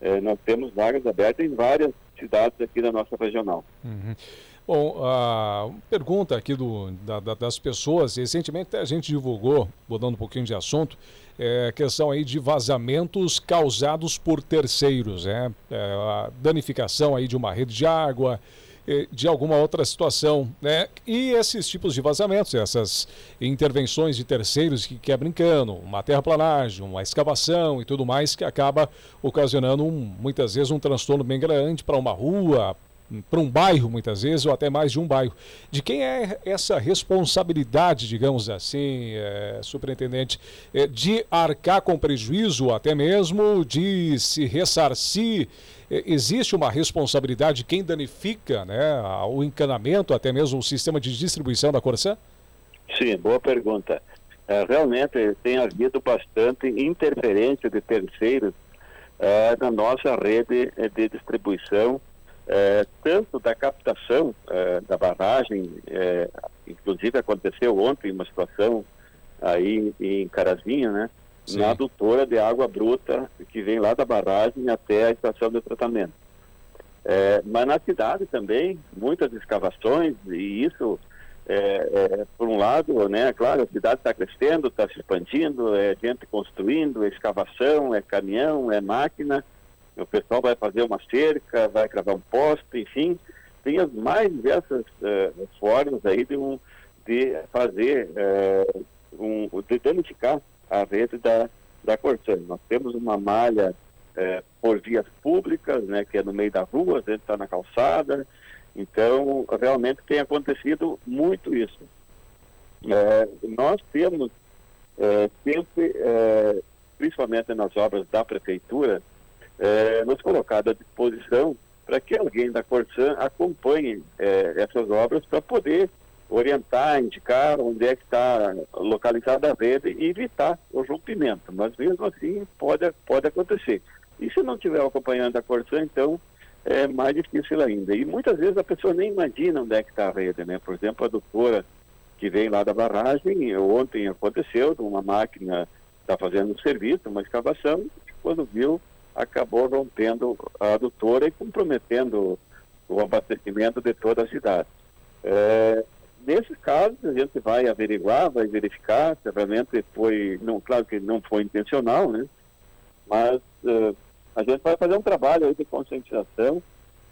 É, nós temos vagas abertas em várias cidades aqui da nossa regional. Uhum. Bom, a pergunta aqui do, da, da, das pessoas, recentemente a gente divulgou, mudando um pouquinho de assunto, é, questão aí de vazamentos causados por terceiros, né? É, a danificação aí de uma rede de água, de alguma outra situação, né? E esses tipos de vazamentos, essas intervenções de terceiros que quebram cano, uma terraplanagem, uma escavação e tudo mais, que acaba ocasionando um, muitas vezes um transtorno bem grande para uma rua, para um bairro, muitas vezes, ou até mais de um bairro. De quem é essa responsabilidade, digamos assim, é, superintendente, é, de arcar com prejuízo, até mesmo de se ressarcir? É, existe uma responsabilidade de quem danifica né, o encanamento, até mesmo o sistema de distribuição da Corsã? Sim, boa pergunta. É, realmente tem havido bastante interferência de terceiros é, na nossa rede de distribuição é, tanto da captação é, da barragem, é, inclusive aconteceu ontem uma situação aí em Carazinha, né? Sim. Na adutora de água bruta que vem lá da barragem até a estação de tratamento. É, mas na cidade também, muitas escavações, e isso, é, é, por um lado, né, claro, a cidade está crescendo, está se expandindo, é gente construindo, é escavação, é caminhão, é máquina, o pessoal vai fazer uma cerca, vai cravar um poste, enfim, tem as mais diversas uh, formas aí de, um, de fazer, uh, um, de danificar a rede da, da Corsan. Nós temos uma malha uh, por vias públicas, né, que é no meio da rua, a gente está na calçada, então realmente tem acontecido muito isso. nós temos sempre, principalmente nas obras da prefeitura, é, nos colocado à disposição para que alguém da Corsan acompanhe é, essas obras para poder orientar, indicar onde é que está localizada a rede e evitar o rompimento. Mas mesmo assim pode, pode acontecer. E se não estiver acompanhando a Corsan, então é mais difícil ainda. E muitas vezes a pessoa nem imagina onde é que está a rede, né? Por exemplo, a doutora que vem lá da barragem, ontem aconteceu, uma máquina está fazendo um serviço, uma escavação, quando viu acabou rompendo a adutora e comprometendo o abastecimento de toda a cidade. É, nesses casos, a gente vai averiguar, vai verificar se realmente foi, não, claro que não foi intencional, né? Mas uh, a gente vai fazer um trabalho de conscientização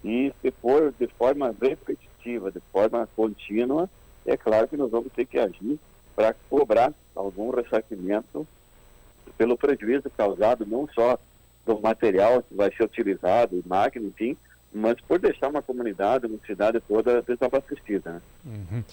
e se for de forma repetitiva, de forma contínua, é claro que nós vamos ter que agir para cobrar algum ressarcimento pelo prejuízo causado não só do material que vai ser utilizado, máquina, enfim, mas por deixar uma comunidade, uma cidade toda desabastecida. Né? Uhum.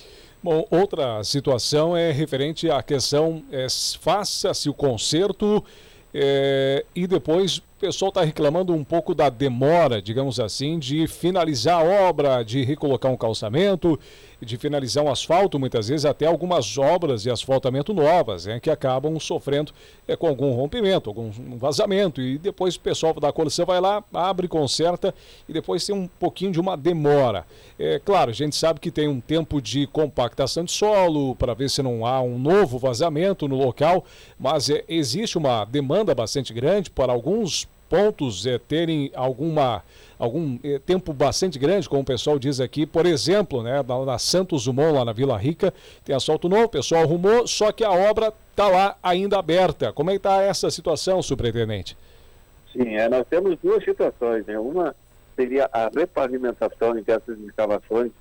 Bom, outra situação é referente à questão, é, faça-se o conserto é, e depois o pessoal está reclamando um pouco da demora, digamos assim, de finalizar a obra, de recolocar um calçamento, de finalizar um asfalto, muitas vezes até algumas obras de asfaltamento novas, né, que acabam sofrendo é, com algum rompimento, algum vazamento, e depois o pessoal da coleção vai lá, abre, conserta, e depois tem um pouquinho de uma demora. É claro, a gente sabe que tem um tempo de compactação de solo, para ver se não há um novo vazamento no local, mas é, existe uma demanda bastante grande para alguns pontos é, terem alguma algum eh, tempo bastante grande, como o pessoal diz aqui, por exemplo, né, na, na Santos Dumont, lá na Vila Rica, tem asfalto novo, o pessoal arrumou, só que a obra está lá ainda aberta. Como é que está essa situação, superintendente? Sim, é, nós temos duas situações. Né? Uma seria a repavimentação dessas escavações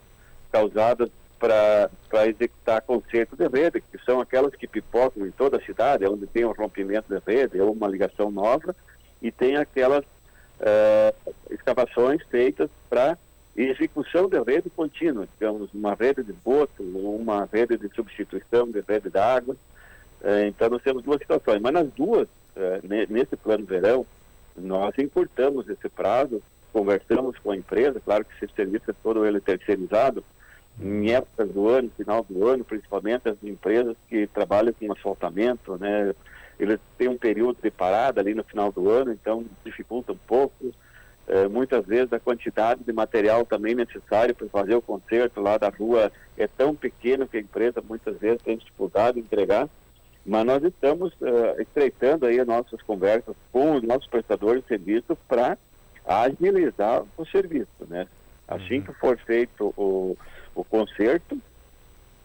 causadas para executar concerto de rede, que são aquelas que pipocam em toda a cidade, onde tem um rompimento de rede ou uma ligação nova, e tem aquelas uh, escavações feitas para execução de rede contínua, digamos, uma rede de boto, uma rede de substituição de rede d'água. Uh, então, nós temos duas situações, mas nas duas, uh, nesse plano verão, nós encurtamos esse prazo, conversamos com a empresa, claro que esse serviço é todo ele terceirizado, em épocas do ano, final do ano, principalmente as empresas que trabalham com asfaltamento, né, eles têm um período de parada ali no final do ano, então dificulta um pouco. É, muitas vezes a quantidade de material também necessário para fazer o concerto lá da rua é tão pequeno que a empresa muitas vezes tem dificuldade em entregar. Mas nós estamos uh, estreitando aí as nossas conversas com os nossos prestadores de serviço para agilizar o serviço, né? Assim uhum. que for feito o, o concerto,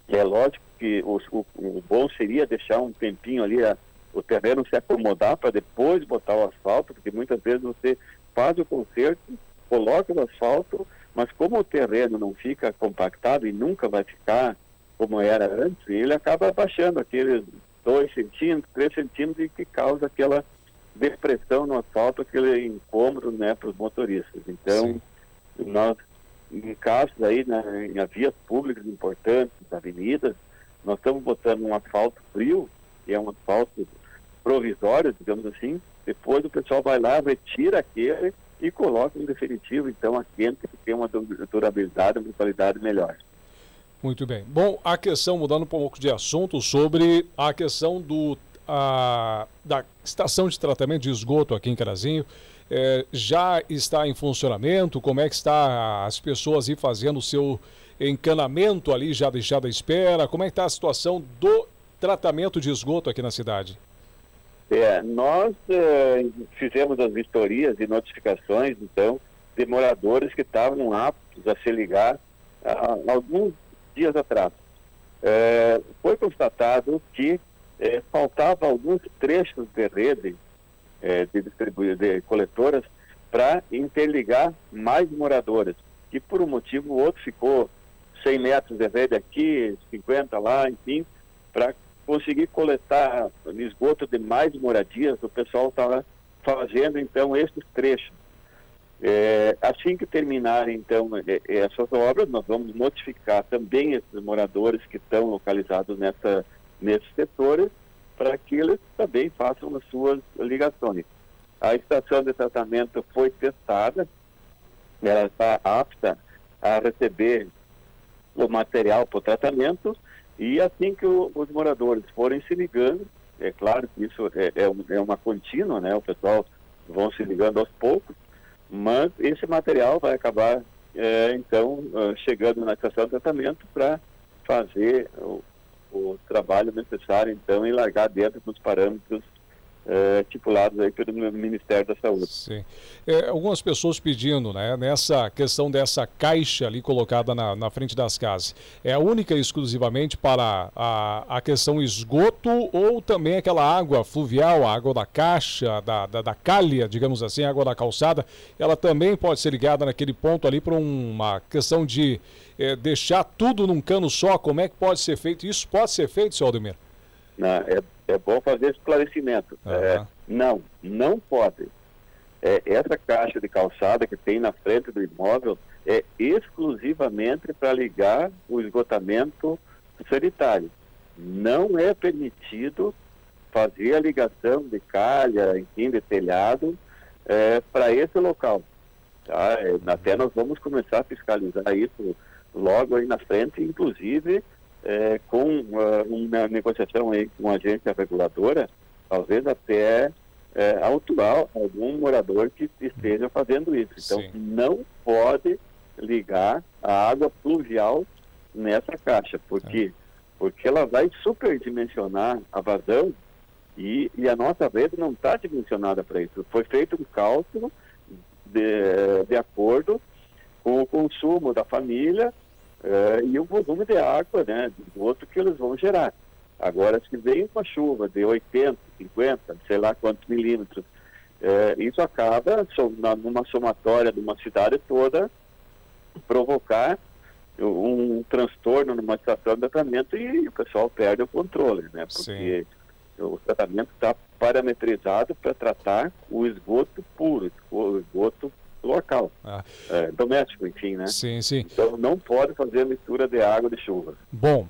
é lógico que o, o, o bom seria deixar um tempinho ali a, o terreno se acomodar para depois botar o asfalto, porque muitas vezes você faz o conserto, coloca o asfalto, mas como o terreno não fica compactado e nunca vai ficar como era antes, ele acaba baixando aqueles 2 centímetros, 3 centímetros e que causa aquela depressão no asfalto, aquele incômodo né, para os motoristas. Então, Sim. nós, em casos aí, né, em vias públicas importantes, avenidas, nós estamos botando um asfalto frio, que é um asfalto provisórias, digamos assim, depois o pessoal vai lá, retira aquele e coloca em definitivo, então, a quente que tem uma durabilidade, uma qualidade melhor. Muito bem. Bom, a questão, mudando um pouco de assunto, sobre a questão do, a, da estação de tratamento de esgoto aqui em Carazinho, é, já está em funcionamento? Como é que está as pessoas ir fazendo o seu encanamento ali, já deixado à espera? Como é que está a situação do tratamento de esgoto aqui na cidade? É, nós é, fizemos as vistorias e notificações, então, de moradores que estavam aptos a se ligar alguns dias atrás. É, foi constatado que é, faltava alguns trechos de rede de, distribu de coletoras para interligar mais moradores, que por um motivo ou outro ficou 100 metros de rede aqui, 50 lá, enfim, para conseguir coletar esgoto de mais moradias, o pessoal está fazendo então esses trechos. É, assim que terminarem então é, é, essas obras, nós vamos notificar também esses moradores que estão localizados nessa, nesses setores para que eles também façam as suas ligações. A estação de tratamento foi testada, ela está apta a receber o material para o tratamento e assim que o, os moradores forem se ligando, é claro que isso é, é, é uma contínua, né? O pessoal vão se ligando aos poucos, mas esse material vai acabar, é, então, ah, chegando na estação de tratamento para fazer o, o, trabalho necessário, então, e largar dentro dos parâmetros é, estipulados aí pelo Ministério da Saúde. Sim. É, algumas pessoas pedindo, né, nessa questão dessa caixa ali colocada na, na frente das casas, é única e exclusivamente para a, a questão esgoto ou também aquela água fluvial, a água da caixa, da, da, da calha, digamos assim, água da calçada, ela também pode ser ligada naquele ponto ali para uma questão de é, deixar tudo num cano só, como é que pode ser feito? Isso pode ser feito, senhor Aldemir? Não, é, é bom fazer esclarecimento. Uhum. É, não, não pode. É, essa caixa de calçada que tem na frente do imóvel é exclusivamente para ligar o esgotamento sanitário. Não é permitido fazer a ligação de calha, enfim, de telhado é, para esse local. Tá? É, até nós vamos começar a fiscalizar isso logo aí na frente, inclusive é, com uh, uma negociação aí com a agência reguladora, talvez até é, autuar algum morador que esteja fazendo isso. Então, Sim. não pode ligar a água pluvial nessa caixa, porque é. porque ela vai superdimensionar a vazão e, e a nossa rede não está dimensionada para isso. Foi feito um cálculo de, de acordo com o consumo da família uh, e o volume de água, né, de esgoto que eles vão gerar. Agora, se vem uma chuva de 80, 50, sei lá quantos milímetros, uh, isso acaba, numa somatória de uma cidade toda, provocar um, um transtorno numa estação de tratamento e o pessoal perde o controle, né? Porque Sim. o tratamento está parametrizado para tratar o esgoto puro, o esgoto local, ah. é, doméstico, enfim, né? Sim, sim. Então não pode fazer mistura de água de chuva. Bom,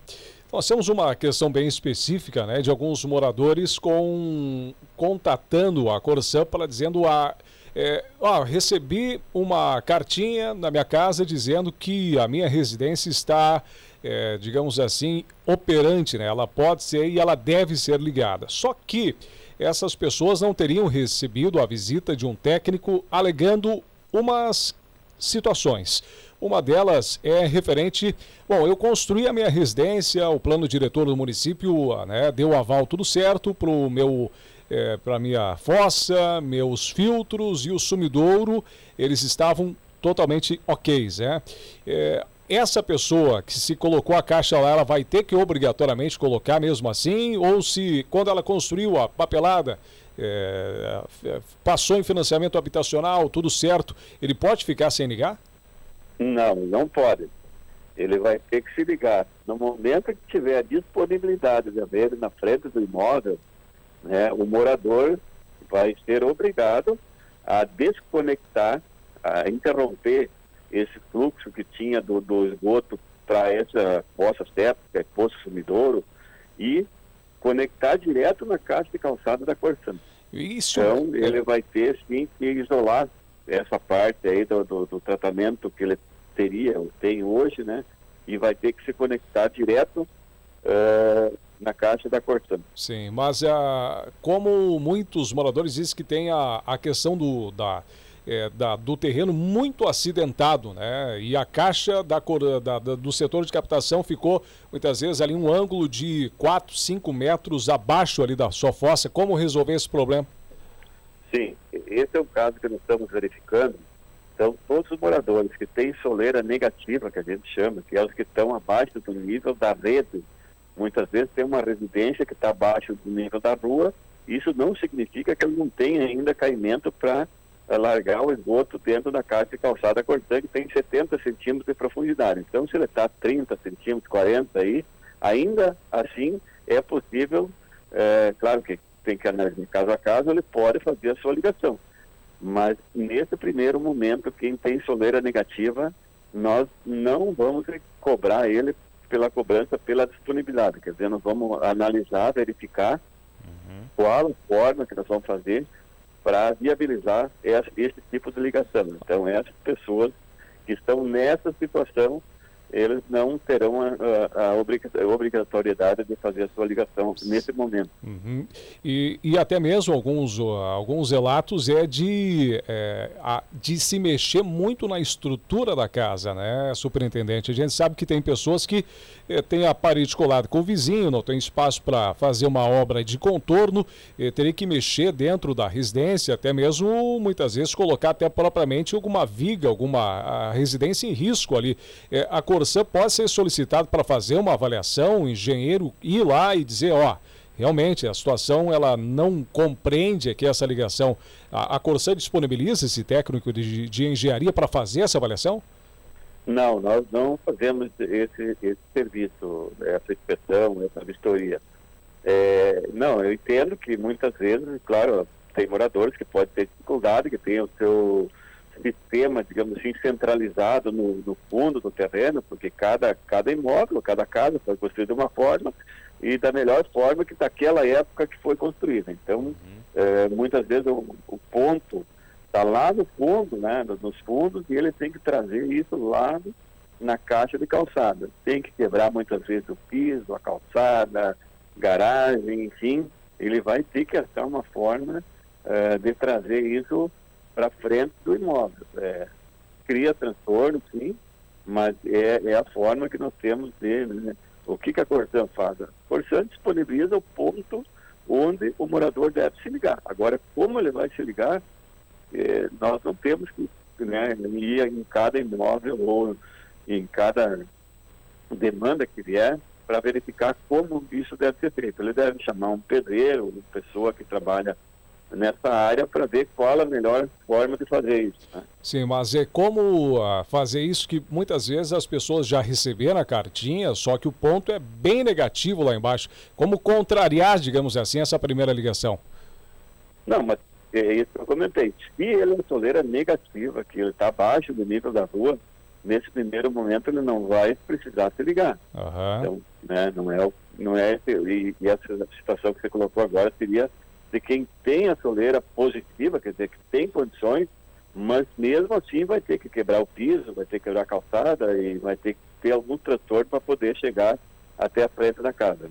nós temos uma questão bem específica, né, de alguns moradores com contatando a Corsã para dizendo a é, ó, recebi uma cartinha na minha casa dizendo que a minha residência está, é, digamos assim, operante, né? Ela pode ser e ela deve ser ligada. Só que essas pessoas não teriam recebido a visita de um técnico alegando umas situações. Uma delas é referente. Bom, eu construí a minha residência, o plano diretor do município né, deu aval tudo certo para o meu. É, para minha fossa, meus filtros e o sumidouro, eles estavam totalmente ok, né? É, essa pessoa que se colocou a caixa lá, ela vai ter que obrigatoriamente colocar mesmo assim? Ou se, quando ela construiu a papelada, é, é, passou em financiamento habitacional, tudo certo, ele pode ficar sem ligar? Não, não pode. Ele vai ter que se ligar. No momento que tiver a disponibilidade de haver na frente do imóvel, né, o morador vai ser obrigado a desconectar, a interromper esse fluxo que tinha do, do esgoto para essa fossa séptica, poço sumidouro, e conectar direto na caixa de calçada da Corsan. Isso. Então, ele vai ter sim que isolar essa parte aí do, do, do, tratamento que ele teria, ou tem hoje, né? E vai ter que se conectar direto uh, na caixa da Corsan. Sim, mas uh, como muitos moradores dizem que tem a, a questão do, da é, da, do terreno muito acidentado, né? E a caixa da, da, da, do setor de captação ficou muitas vezes ali um ângulo de 4, 5 metros abaixo ali da sua fossa. Como resolver esse problema? Sim, esse é o caso que nós estamos verificando. Então, todos os moradores que têm soleira negativa, que a gente chama, que é os que estão abaixo do nível da rede, muitas vezes tem uma residência que está abaixo do nível da rua, isso não significa que ele não tem ainda caimento para largar o esgoto dentro da caixa de calçada cortante que tem 70 centímetros de profundidade. Então, se ele está 30 centímetros, 40 aí, ainda assim é possível, é, claro que tem que analisar caso a caso, ele pode fazer a sua ligação. Mas nesse primeiro momento, quem tem soleira negativa, nós não vamos cobrar ele pela cobrança, pela disponibilidade. Quer dizer, nós vamos analisar, verificar uhum. qual a forma que nós vamos fazer para viabilizar esse, tipo de ligação. Então, essas pessoas que estão nessa situação, eles não terão a, a, a, obrigatoriedade de fazer a sua ligação nesse momento. Uhum. E, e, até mesmo alguns, alguns relatos é de, é, de se mexer muito na estrutura da casa, né, superintendente? A gente sabe que tem pessoas que é, têm a parede colada com o vizinho, não tem espaço para fazer uma obra de contorno, é, teria que mexer dentro da residência, até mesmo muitas vezes colocar até propriamente alguma viga, alguma residência em risco ali. É, Pode ser solicitado para fazer uma avaliação, o engenheiro ir lá e dizer, ó, realmente a situação ela não compreende aqui essa ligação. A, a disponibiliza esse técnico de, de engenharia para fazer essa avaliação? Não, nós não fazemos esse, esse serviço, essa inspeção, essa vistoria. É, não, eu entendo que muitas vezes, claro, tem moradores que podem ter dificuldade, que tem o seu sistema, digamos assim, centralizado no, no, fundo do terreno, porque cada, cada imóvel, cada casa foi construída de uma forma e da melhor forma que daquela época que foi construída. Então, uhum. é, muitas vezes o, o ponto está lá no fundo, né, nos fundos, e ele tem que trazer isso lá na caixa de calçada. Tem que quebrar muitas vezes o piso, a calçada, garagem, enfim, ele vai ter que achar uma forma é, de trazer isso para frente do imóvel. É, cria transtorno, sim, mas é, é, a forma que nós temos de. Né? O que, que a Corsan faz? A Corsan disponibiliza o ponto onde o morador deve se ligar. Agora, como ele vai se ligar, é, nós não temos que né, ir em cada imóvel ou em cada demanda que vier para verificar como isso deve ser feito. Ele deve chamar um pedreiro, uma pessoa que trabalha nessa área para ver qual a melhor forma de fazer isso. Né? Sim, mas é como uh, fazer isso que muitas vezes as pessoas já receberam a cartinha, só que o ponto é bem negativo lá embaixo. Como contrariar, digamos assim, essa primeira ligação? Não, mas é isso que eu comentei. Se ele é soleira negativa, que ele está abaixo do nível da rua, nesse primeiro momento ele não vai precisar se ligar. Uhum. Então, né, não é, não é e, e essa situação que você colocou agora seria de quem tem a soleira positiva, quer dizer, que tem condições, mas mesmo assim vai ter que quebrar o piso, vai ter que quebrar a calçada e vai ter que ter algum trator para poder chegar até a frente da casa.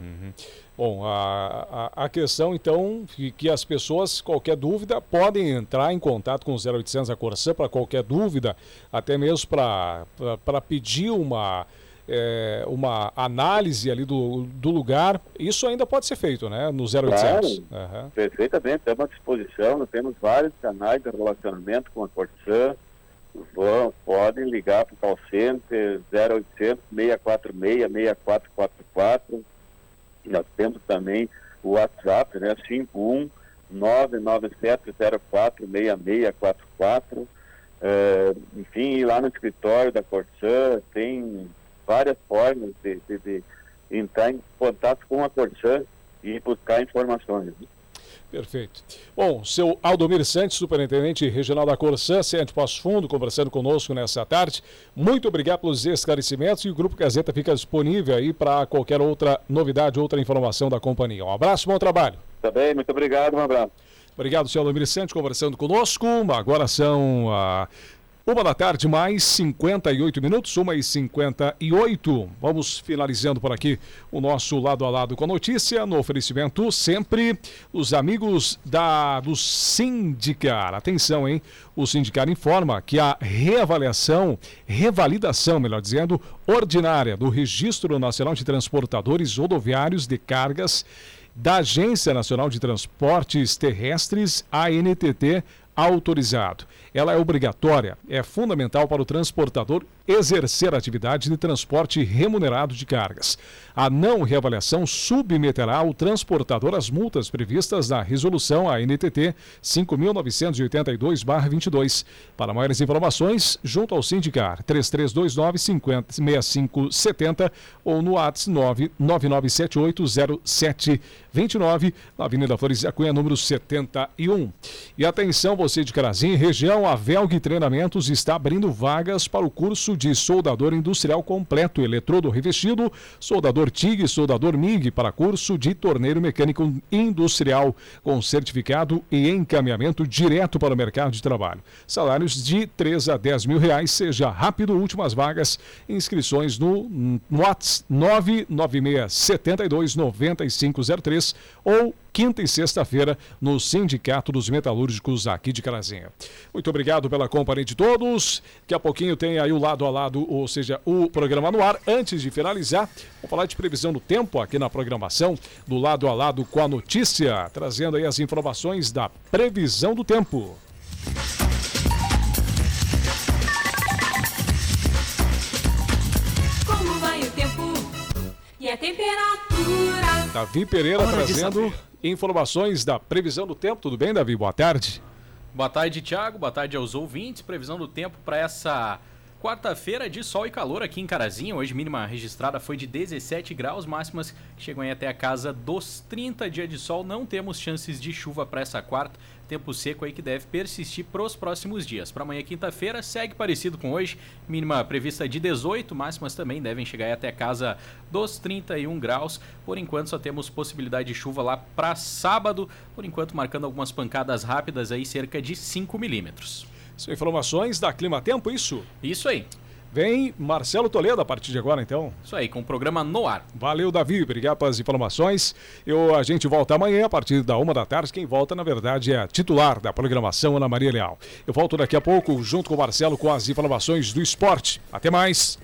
Uhum. Bom, a, a, a, questão então que, que as pessoas, qualquer dúvida, podem entrar em contato com o 0800 a Corsã para qualquer dúvida, até mesmo para pedir uma é, uma análise ali do, do lugar, isso ainda pode ser feito, né? No 0800. Claro, uhum. perfeitamente, estamos à disposição, nós temos vários canais de relacionamento com a Corsan, Vão, podem ligar para o call center 0800 646 6444. Nós temos também o WhatsApp, né? 51 99704 6644. É, enfim, lá no escritório da Corsan tem várias formas de, de, de entrar em contato com a Corsan e buscar informações. Perfeito. Bom, seu Aldomir Santos, superintendente regional da Corsã, Centro Passo Fundo, conversando conosco nessa tarde. Muito obrigado pelos esclarecimentos e o Grupo Gazeta fica disponível aí para qualquer outra novidade, outra informação da companhia. Um abraço, bom trabalho. Também, muito obrigado, um abraço. Obrigado, senhor Aldomir Santos, conversando conosco. Agora são ah, uma da tarde, mais 58 minutos, uma e 58. Vamos finalizando por aqui o nosso lado a lado com a notícia, no oferecimento sempre os amigos da do Sindicar. Atenção, hein? O Sindicar informa que a reavaliação, revalidação, melhor dizendo, ordinária do Registro Nacional de Transportadores Rodoviários de Cargas da Agência Nacional de Transportes Terrestres, ANTT, autorizado. Ela é obrigatória, é fundamental para o transportador exercer atividade de transporte remunerado de cargas. A não reavaliação submeterá o transportador às multas previstas na resolução ANTT 5.982-22. Para maiores informações, junto ao Sindicar 3329 6570 ou no ATS 999780729, na Avenida Flores da Cunha, número 71. E atenção, você de Carazinho, região, a Velg Treinamentos está abrindo vagas para o curso curso de soldador industrial completo, eletrodo revestido, soldador TIG, soldador MIG para curso de torneiro mecânico industrial com certificado e encaminhamento direto para o mercado de trabalho. Salários de 3 a 10 mil reais, seja rápido, últimas vagas, inscrições no, WhatsApp 996 72 9503 ou quinta e sexta-feira no Sindicato dos Metalúrgicos aqui de Carazinha. Muito obrigado pela companhia de todos. Daqui a pouquinho tem aí o lado a lado, ou seja, o programa no ar. Antes de finalizar, vamos falar de previsão do tempo aqui na programação do lado a lado com a notícia, trazendo aí as informações da previsão do tempo. Como vai o tempo e a temperatura? Davi Pereira Hora trazendo informações da previsão do tempo. Tudo bem, Davi? Boa tarde. Boa tarde, Thiago. Boa tarde aos ouvintes. Previsão do tempo para essa quarta-feira de sol e calor aqui em Carazinho. Hoje, mínima registrada foi de 17 graus, máximas chegam aí até a casa dos 30 dias de sol. Não temos chances de chuva para essa quarta. Tempo seco aí que deve persistir para os próximos dias. Para amanhã, quinta-feira, segue parecido com hoje. Mínima prevista de 18, máximas também devem chegar aí até a casa dos 31 graus. Por enquanto, só temos possibilidade de chuva lá para sábado. Por enquanto, marcando algumas pancadas rápidas aí, cerca de 5 milímetros. São informações da Clima Tempo, isso? Isso aí. Vem Marcelo Toledo a partir de agora, então. Isso aí, com o programa no ar. Valeu, Davi. Obrigado pelas informações. Eu, a gente volta amanhã, a partir da uma da tarde. Quem volta, na verdade, é a titular da programação, Ana Maria Leal. Eu volto daqui a pouco, junto com o Marcelo, com as informações do esporte. Até mais.